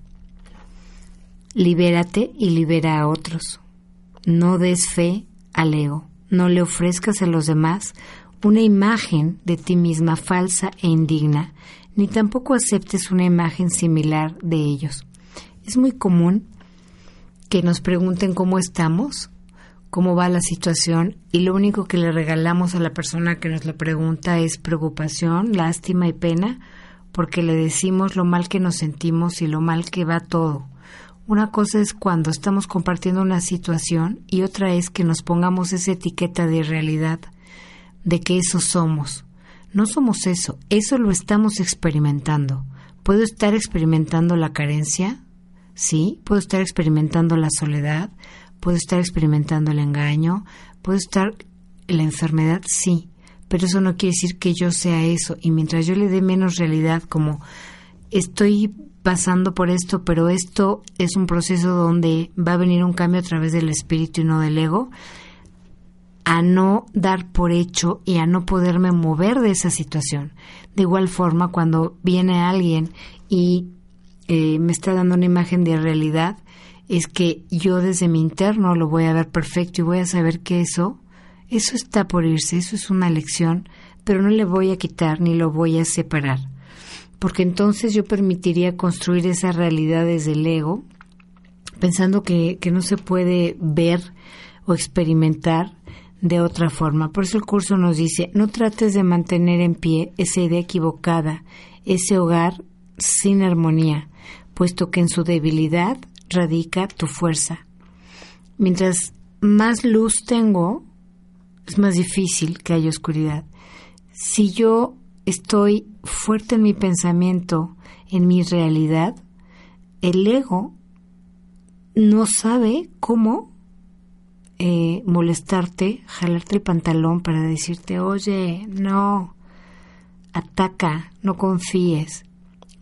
Libérate y libera a otros. No des fe al ego. No le ofrezcas a los demás una imagen de ti misma falsa e indigna, ni tampoco aceptes una imagen similar de ellos. Es muy común que nos pregunten cómo estamos, cómo va la situación y lo único que le regalamos a la persona que nos la pregunta es preocupación, lástima y pena porque le decimos lo mal que nos sentimos y lo mal que va todo. Una cosa es cuando estamos compartiendo una situación y otra es que nos pongamos esa etiqueta de realidad, de que eso somos. No somos eso, eso lo estamos experimentando. ¿Puedo estar experimentando la carencia? Sí, puedo estar experimentando la soledad, puedo estar experimentando el engaño, puedo estar en la enfermedad, sí, pero eso no quiere decir que yo sea eso. Y mientras yo le dé menos realidad, como estoy pasando por esto, pero esto es un proceso donde va a venir un cambio a través del espíritu y no del ego, a no dar por hecho y a no poderme mover de esa situación. De igual forma, cuando viene alguien y eh, me está dando una imagen de realidad, es que yo desde mi interno lo voy a ver perfecto y voy a saber que eso, eso está por irse, eso es una lección, pero no le voy a quitar ni lo voy a separar porque entonces yo permitiría construir esa realidad desde el ego, pensando que, que no se puede ver o experimentar de otra forma. Por eso el curso nos dice, no trates de mantener en pie esa idea equivocada, ese hogar sin armonía, puesto que en su debilidad radica tu fuerza. Mientras más luz tengo, es más difícil que haya oscuridad. Si yo estoy fuerte en mi pensamiento, en mi realidad, el ego no sabe cómo eh, molestarte, jalarte el pantalón para decirte, oye, no, ataca, no confíes,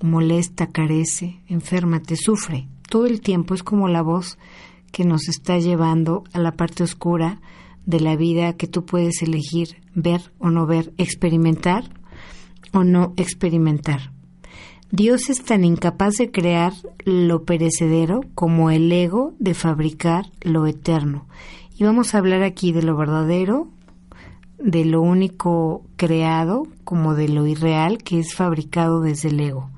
molesta, carece, enférmate, sufre. Todo el tiempo es como la voz que nos está llevando a la parte oscura de la vida que tú puedes elegir ver o no ver, experimentar o no experimentar. Dios es tan incapaz de crear lo perecedero como el ego de fabricar lo eterno. Y vamos a hablar aquí de lo verdadero, de lo único creado, como de lo irreal que es fabricado desde el ego.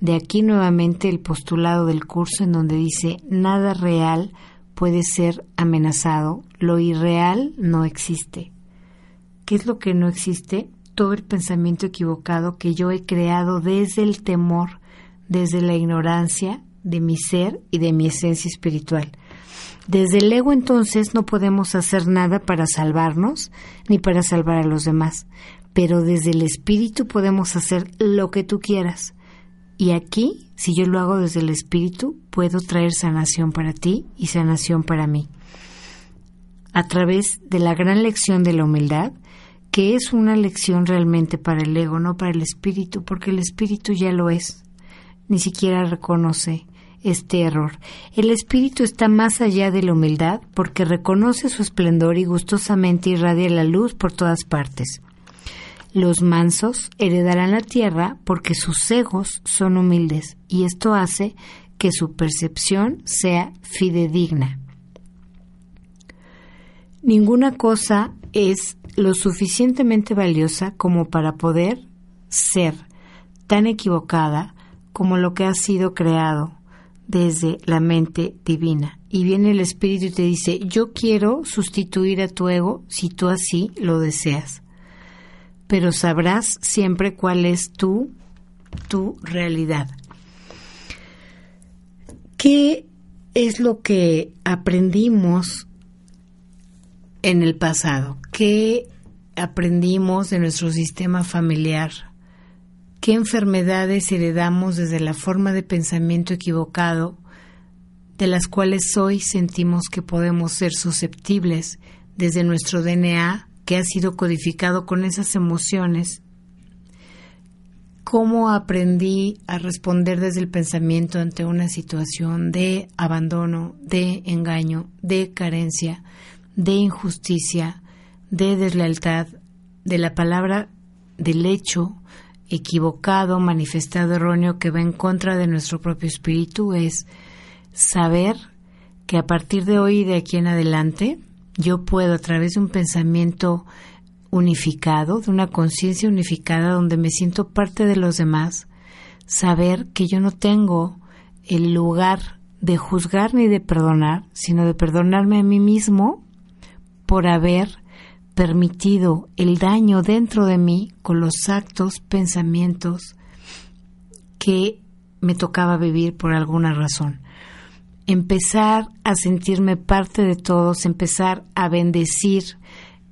De aquí nuevamente el postulado del curso en donde dice nada real puede ser amenazado, lo irreal no existe. ¿Qué es lo que no existe? todo el pensamiento equivocado que yo he creado desde el temor, desde la ignorancia de mi ser y de mi esencia espiritual. Desde el ego entonces no podemos hacer nada para salvarnos ni para salvar a los demás, pero desde el espíritu podemos hacer lo que tú quieras. Y aquí, si yo lo hago desde el espíritu, puedo traer sanación para ti y sanación para mí. A través de la gran lección de la humildad, que es una lección realmente para el ego, no para el espíritu, porque el espíritu ya lo es, ni siquiera reconoce este error. El espíritu está más allá de la humildad porque reconoce su esplendor y gustosamente irradia la luz por todas partes. Los mansos heredarán la tierra porque sus egos son humildes y esto hace que su percepción sea fidedigna. Ninguna cosa es lo suficientemente valiosa como para poder ser tan equivocada como lo que ha sido creado desde la mente divina. Y viene el espíritu y te dice, yo quiero sustituir a tu ego si tú así lo deseas. Pero sabrás siempre cuál es tu, tu realidad. ¿Qué es lo que aprendimos en el pasado? ¿Qué aprendimos de nuestro sistema familiar? ¿Qué enfermedades heredamos desde la forma de pensamiento equivocado, de las cuales hoy sentimos que podemos ser susceptibles desde nuestro DNA, que ha sido codificado con esas emociones? ¿Cómo aprendí a responder desde el pensamiento ante una situación de abandono, de engaño, de carencia, de injusticia, de deslealtad, de la palabra del hecho equivocado, manifestado erróneo que va en contra de nuestro propio espíritu es saber que a partir de hoy y de aquí en adelante yo puedo a través de un pensamiento unificado, de una conciencia unificada donde me siento parte de los demás, saber que yo no tengo el lugar de juzgar ni de perdonar, sino de perdonarme a mí mismo por haber permitido el daño dentro de mí con los actos, pensamientos que me tocaba vivir por alguna razón. Empezar a sentirme parte de todos, empezar a bendecir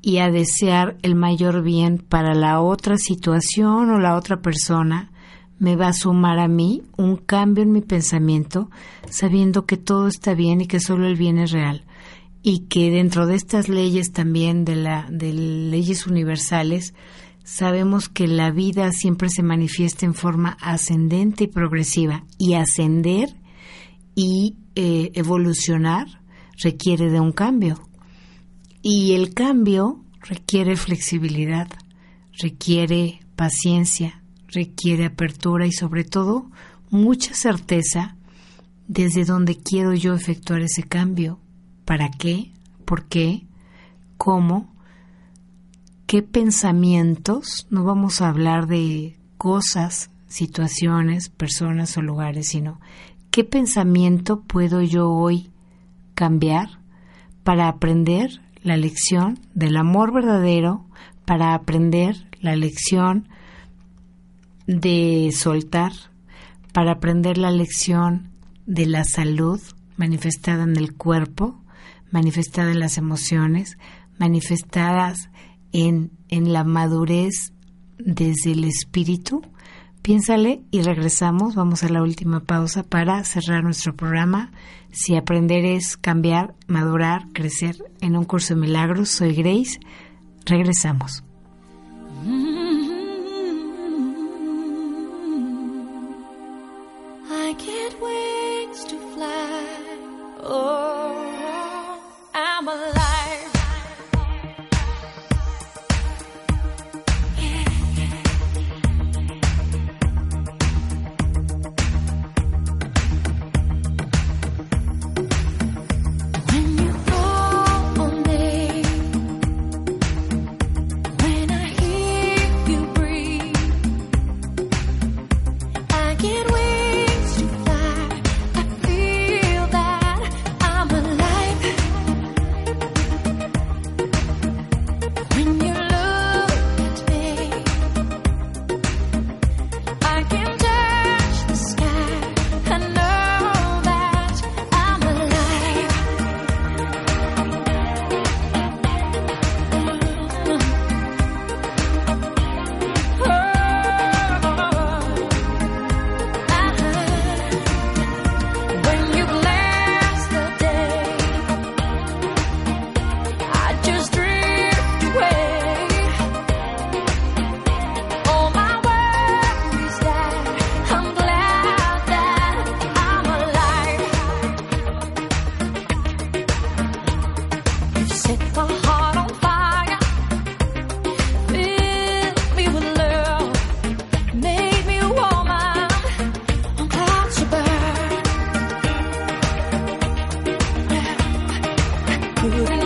y a desear el mayor bien para la otra situación o la otra persona, me va a sumar a mí un cambio en mi pensamiento, sabiendo que todo está bien y que solo el bien es real. Y que dentro de estas leyes también de la de leyes universales sabemos que la vida siempre se manifiesta en forma ascendente y progresiva. Y ascender y eh, evolucionar requiere de un cambio. Y el cambio requiere flexibilidad requiere paciencia requiere apertura y sobre todo mucha certeza desde donde quiero yo efectuar ese cambio para qué, por qué, cómo, qué pensamientos, no vamos a hablar de cosas, situaciones, personas o lugares, sino qué pensamiento puedo yo hoy cambiar para aprender la lección del amor verdadero, para aprender la lección de soltar, para aprender la lección de la salud manifestada en el cuerpo, manifestada en las emociones, manifestadas en, en la madurez desde el espíritu. Piénsale y regresamos. Vamos a la última pausa para cerrar nuestro programa. Si aprender es cambiar, madurar, crecer en un curso de milagros, soy Grace. Regresamos. You.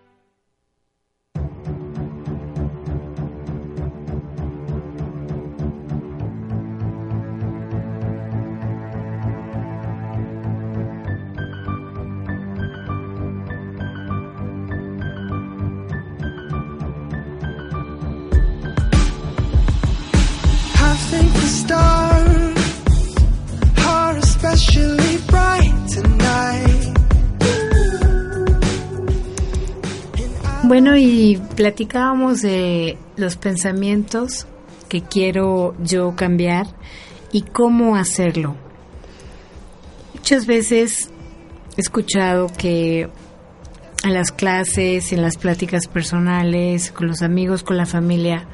Platicábamos de los pensamientos que quiero yo cambiar y cómo hacerlo. Muchas veces he escuchado que en las clases, en las pláticas personales, con los amigos, con la familia,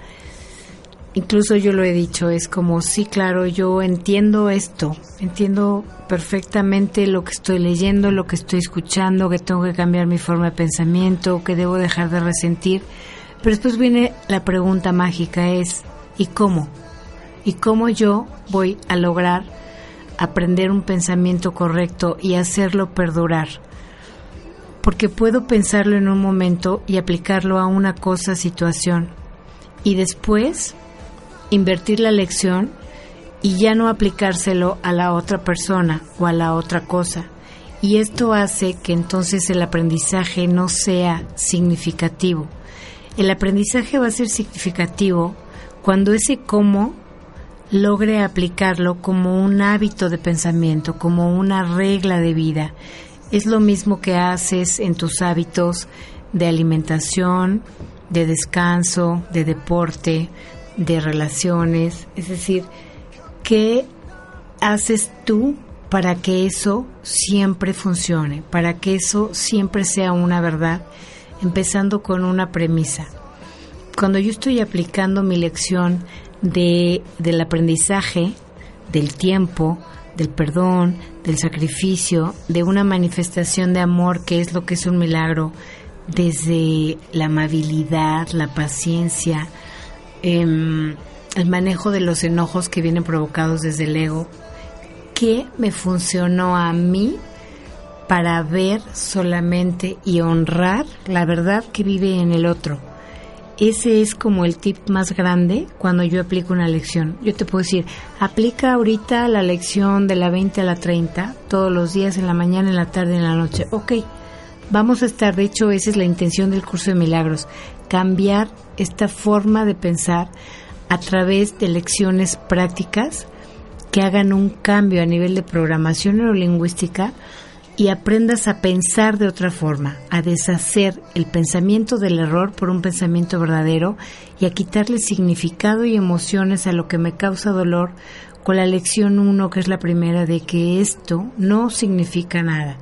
incluso yo lo he dicho, es como, sí, claro, yo entiendo esto, entiendo perfectamente lo que estoy leyendo, lo que estoy escuchando, que tengo que cambiar mi forma de pensamiento, que debo dejar de resentir. Pero después viene la pregunta mágica, es, ¿y cómo? ¿Y cómo yo voy a lograr aprender un pensamiento correcto y hacerlo perdurar? Porque puedo pensarlo en un momento y aplicarlo a una cosa, situación, y después invertir la lección y ya no aplicárselo a la otra persona o a la otra cosa. Y esto hace que entonces el aprendizaje no sea significativo. El aprendizaje va a ser significativo cuando ese cómo logre aplicarlo como un hábito de pensamiento, como una regla de vida. Es lo mismo que haces en tus hábitos de alimentación, de descanso, de deporte, de relaciones, es decir, ¿qué haces tú para que eso siempre funcione, para que eso siempre sea una verdad? Empezando con una premisa. Cuando yo estoy aplicando mi lección de, del aprendizaje, del tiempo, del perdón, del sacrificio, de una manifestación de amor que es lo que es un milagro, desde la amabilidad, la paciencia, Em, el manejo de los enojos que vienen provocados desde el ego, ¿qué me funcionó a mí para ver solamente y honrar la verdad que vive en el otro? Ese es como el tip más grande cuando yo aplico una lección. Yo te puedo decir, aplica ahorita la lección de la 20 a la 30, todos los días, en la mañana, en la tarde, en la noche. Ok, vamos a estar, de hecho, esa es la intención del curso de milagros, cambiar esta forma de pensar a través de lecciones prácticas que hagan un cambio a nivel de programación neurolingüística y aprendas a pensar de otra forma, a deshacer el pensamiento del error por un pensamiento verdadero y a quitarle significado y emociones a lo que me causa dolor con la lección 1, que es la primera, de que esto no significa nada.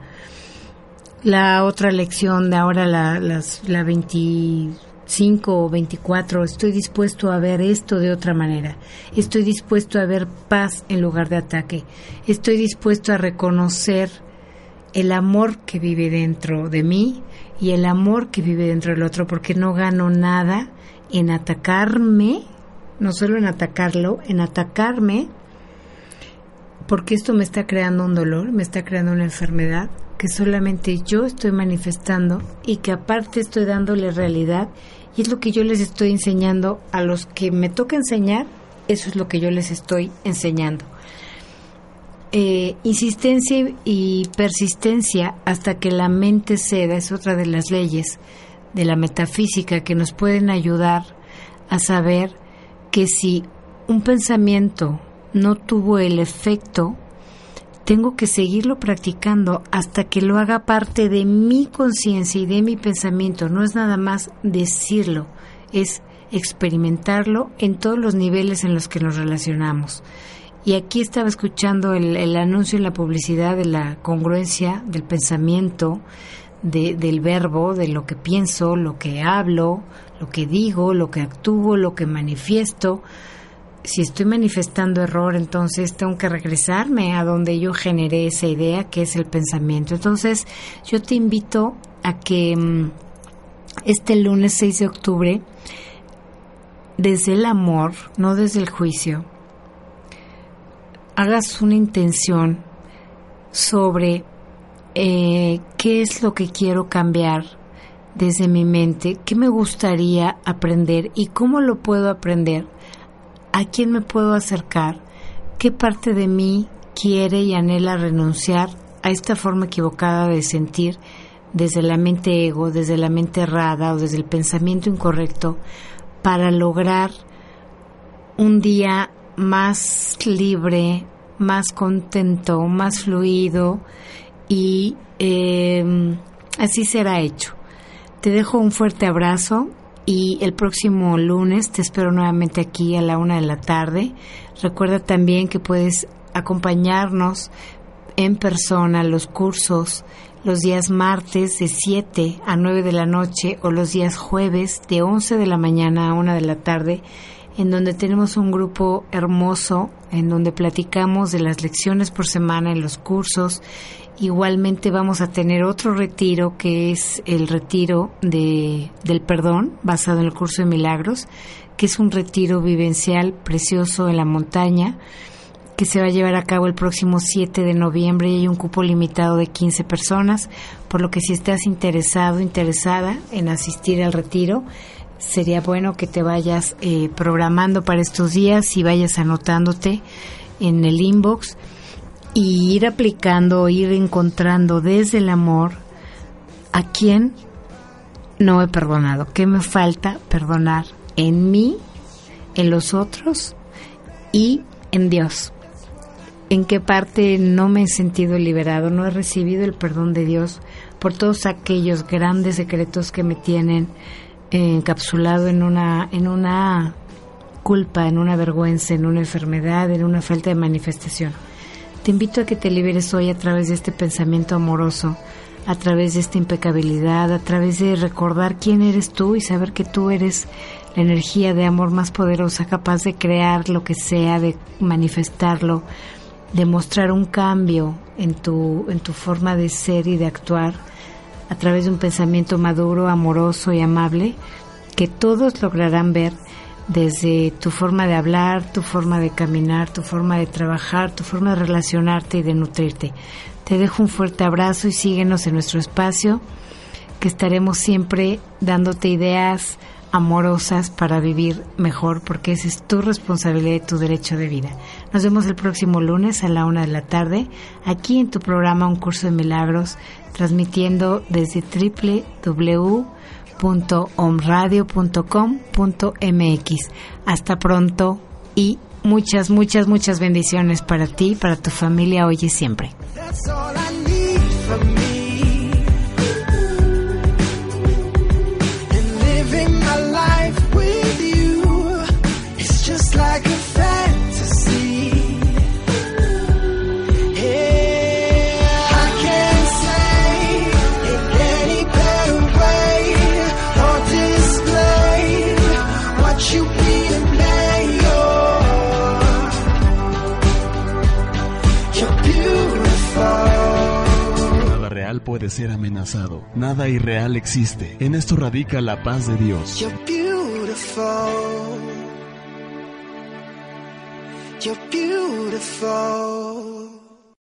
La otra lección de ahora, la, la 20 5 o 24, estoy dispuesto a ver esto de otra manera. Estoy dispuesto a ver paz en lugar de ataque. Estoy dispuesto a reconocer el amor que vive dentro de mí y el amor que vive dentro del otro, porque no gano nada en atacarme, no solo en atacarlo, en atacarme, porque esto me está creando un dolor, me está creando una enfermedad que solamente yo estoy manifestando y que aparte estoy dándole realidad y es lo que yo les estoy enseñando a los que me toca enseñar, eso es lo que yo les estoy enseñando. Eh, insistencia y persistencia hasta que la mente ceda es otra de las leyes de la metafísica que nos pueden ayudar a saber que si un pensamiento no tuvo el efecto tengo que seguirlo practicando hasta que lo haga parte de mi conciencia y de mi pensamiento. No es nada más decirlo, es experimentarlo en todos los niveles en los que nos relacionamos. Y aquí estaba escuchando el, anuncio en la publicidad de la congruencia del pensamiento, del verbo, de lo que pienso, lo que hablo, lo que digo, lo que actúo, lo que manifiesto si estoy manifestando error, entonces tengo que regresarme a donde yo generé esa idea, que es el pensamiento. Entonces, yo te invito a que mm, este lunes 6 de octubre, desde el amor, no desde el juicio, hagas una intención sobre eh, qué es lo que quiero cambiar desde mi mente, qué me gustaría aprender y cómo lo puedo aprender, a quién me puedo acercar, qué parte de mí quiere y anhela renunciar a esta forma equivocada de sentir desde la mente ego, desde la mente errada o desde el pensamiento incorrecto para lograr un día más libre, más contento, más fluido y em, así será hecho. Te dejo un fuerte abrazo y el próximo lunes te espero nuevamente aquí a la una de la tarde. Recuerda también que puedes acompañarnos en persona los cursos los días martes de 7 a 9 de la noche o los días jueves de 11 de la mañana a 1 de la tarde en donde tenemos un grupo hermoso, en donde platicamos de las lecciones por semana en los cursos. Igualmente vamos a tener otro retiro que es el retiro de, del perdón, basado en el curso de milagros, que es un retiro vivencial precioso en la montaña que se va a llevar a cabo el próximo 7 de noviembre y hay un cupo limitado de 15 personas, por lo que si estás interesado, interesada en asistir al retiro, sería bueno que te vayas eh, programando para estos días y vayas anotándote en el inbox y ir aplicando, ir encontrando desde el amor a quién no he perdonado, qué me falta perdonar en mí, en los otros y en Dios. En qué parte no me he sentido liberado, no he recibido el perdón de Dios por todos aquellos grandes secretos que me tienen encapsulado en una, en una culpa, en una vergüenza, en una enfermedad, en una falta de manifestación. Te invito a que te liberes hoy a través de este pensamiento amoroso, a través de esta impecabilidad, a través de recordar quién eres tú y saber que tú eres la energía de amor más poderosa, capaz de crear lo que sea, de manifestarlo, de mostrar un cambio en tu, en tu forma de ser y de actuar a través de un pensamiento maduro, amoroso y amable que todos lograrán ver desde tu forma de hablar, tu forma de caminar, tu forma de trabajar, tu forma de relacionarte y de nutrirte. Te dejo un fuerte abrazo y síguenos en nuestro espacio, que estaremos siempre dándote ideas amorosas para vivir mejor, porque esa es tu responsabilidad y tu derecho de vida. Nos vemos el próximo lunes a la una de la tarde, aquí en tu programa Un Curso de Milagros transmitiendo desde www.omradio.com.mx. Hasta pronto y muchas, muchas, muchas bendiciones para ti, para tu familia hoy y siempre. Puede ser amenazado. Nada irreal existe. En esto radica la paz de Dios.